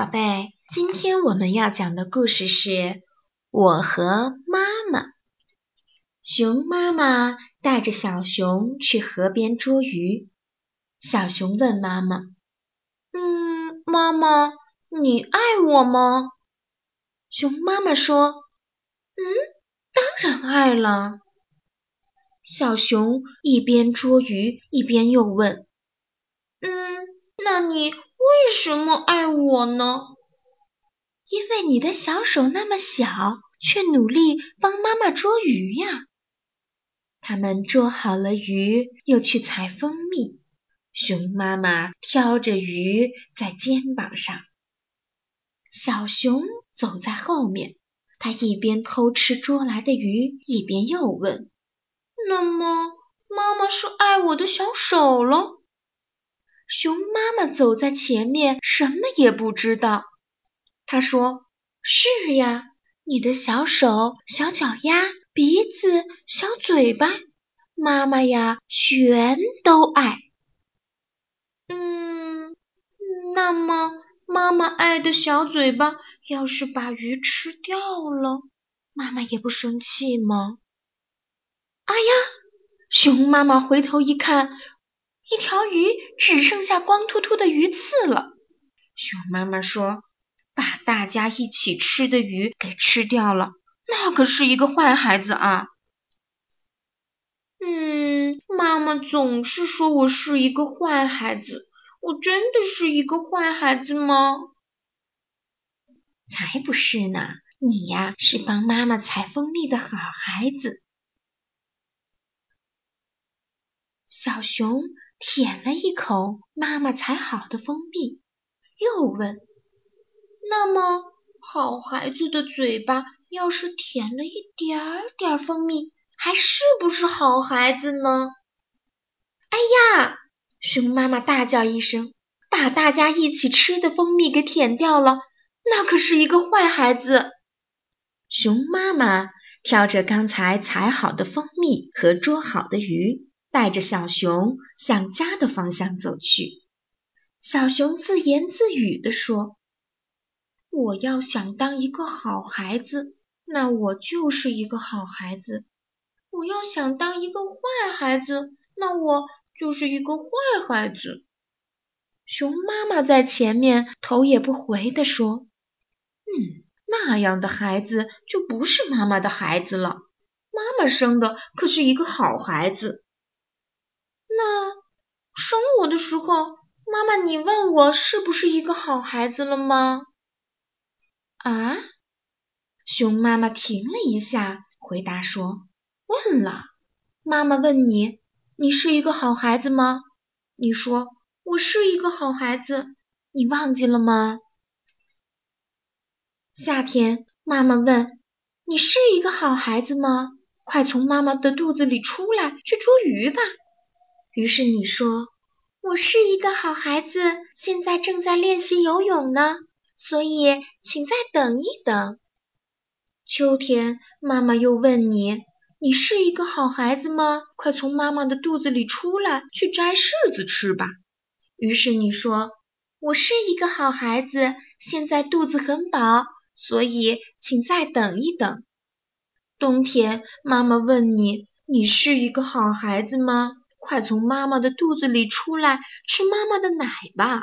宝贝，今天我们要讲的故事是《我和妈妈》。熊妈妈带着小熊去河边捉鱼。小熊问妈妈：“嗯，妈妈，你爱我吗？”熊妈妈说：“嗯，当然爱了。”小熊一边捉鱼，一边又问：“嗯，那你？”为什么爱我呢？因为你的小手那么小，却努力帮妈妈捉鱼呀。他们捉好了鱼，又去采蜂蜜。熊妈妈挑着鱼在肩膀上，小熊走在后面。他一边偷吃捉来的鱼，一边又问：“那么，妈妈是爱我的小手了？”走在前面，什么也不知道。他说：“是呀，你的小手、小脚丫、鼻子、小嘴巴，妈妈呀，全都爱。”嗯，那么妈妈爱的小嘴巴，要是把鱼吃掉了，妈妈也不生气吗？哎呀，熊妈妈回头一看。一条鱼只剩下光秃秃的鱼刺了。熊妈妈说：“把大家一起吃的鱼给吃掉了，那可是一个坏孩子啊。”嗯，妈妈总是说我是一个坏孩子，我真的是一个坏孩子吗？才不是呢，你呀是帮妈妈采蜂蜜的好孩子。小熊。舔了一口妈妈采好的蜂蜜，又问：“那么，好孩子的嘴巴要是舔了一点点蜂蜜，还是不是好孩子呢？”哎呀！熊妈妈大叫一声，把大家一起吃的蜂蜜给舔掉了，那可是一个坏孩子。熊妈妈挑着刚才采好的蜂蜜和捉好的鱼。带着小熊向家的方向走去。小熊自言自语地说：“我要想当一个好孩子，那我就是一个好孩子；我要想当一个坏孩子，那我就是一个坏孩子。”熊妈妈在前面头也不回地说：“嗯，那样的孩子就不是妈妈的孩子了。妈妈生的可是一个好孩子。”那生我的时候，妈妈，你问我是不是一个好孩子了吗？啊？熊妈妈停了一下，回答说：“问了。妈妈问你，你是一个好孩子吗？你说我是一个好孩子，你忘记了吗？”夏天，妈妈问你是一个好孩子吗？快从妈妈的肚子里出来，去捉鱼吧。于是你说：“我是一个好孩子，现在正在练习游泳呢，所以请再等一等。”秋天，妈妈又问你：“你是一个好孩子吗？快从妈妈的肚子里出来，去摘柿子吃吧。”于是你说：“我是一个好孩子，现在肚子很饱，所以请再等一等。”冬天，妈妈问你：“你是一个好孩子吗？”快从妈妈的肚子里出来，吃妈妈的奶吧。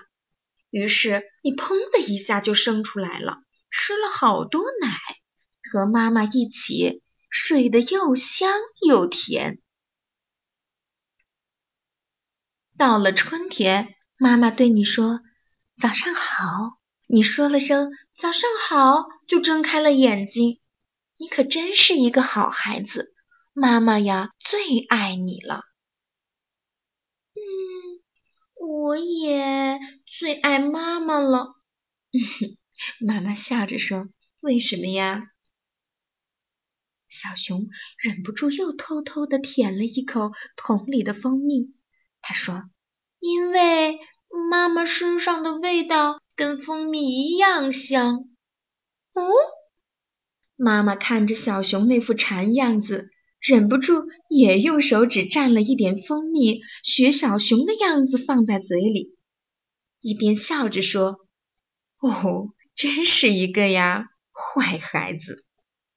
于是你砰的一下就生出来了，吃了好多奶，和妈妈一起睡得又香又甜。到了春天，妈妈对你说：“早上好。”你说了声“早上好”，就睁开了眼睛。你可真是一个好孩子，妈妈呀，最爱你了。我也最爱妈妈了，妈妈笑着说：“为什么呀？”小熊忍不住又偷偷的舔了一口桶里的蜂蜜。他说：“因为妈妈身上的味道跟蜂蜜一样香。”哦，妈妈看着小熊那副馋样子。忍不住也用手指蘸了一点蜂蜜，学小熊的样子放在嘴里，一边笑着说：“哦，真是一个呀，坏孩子。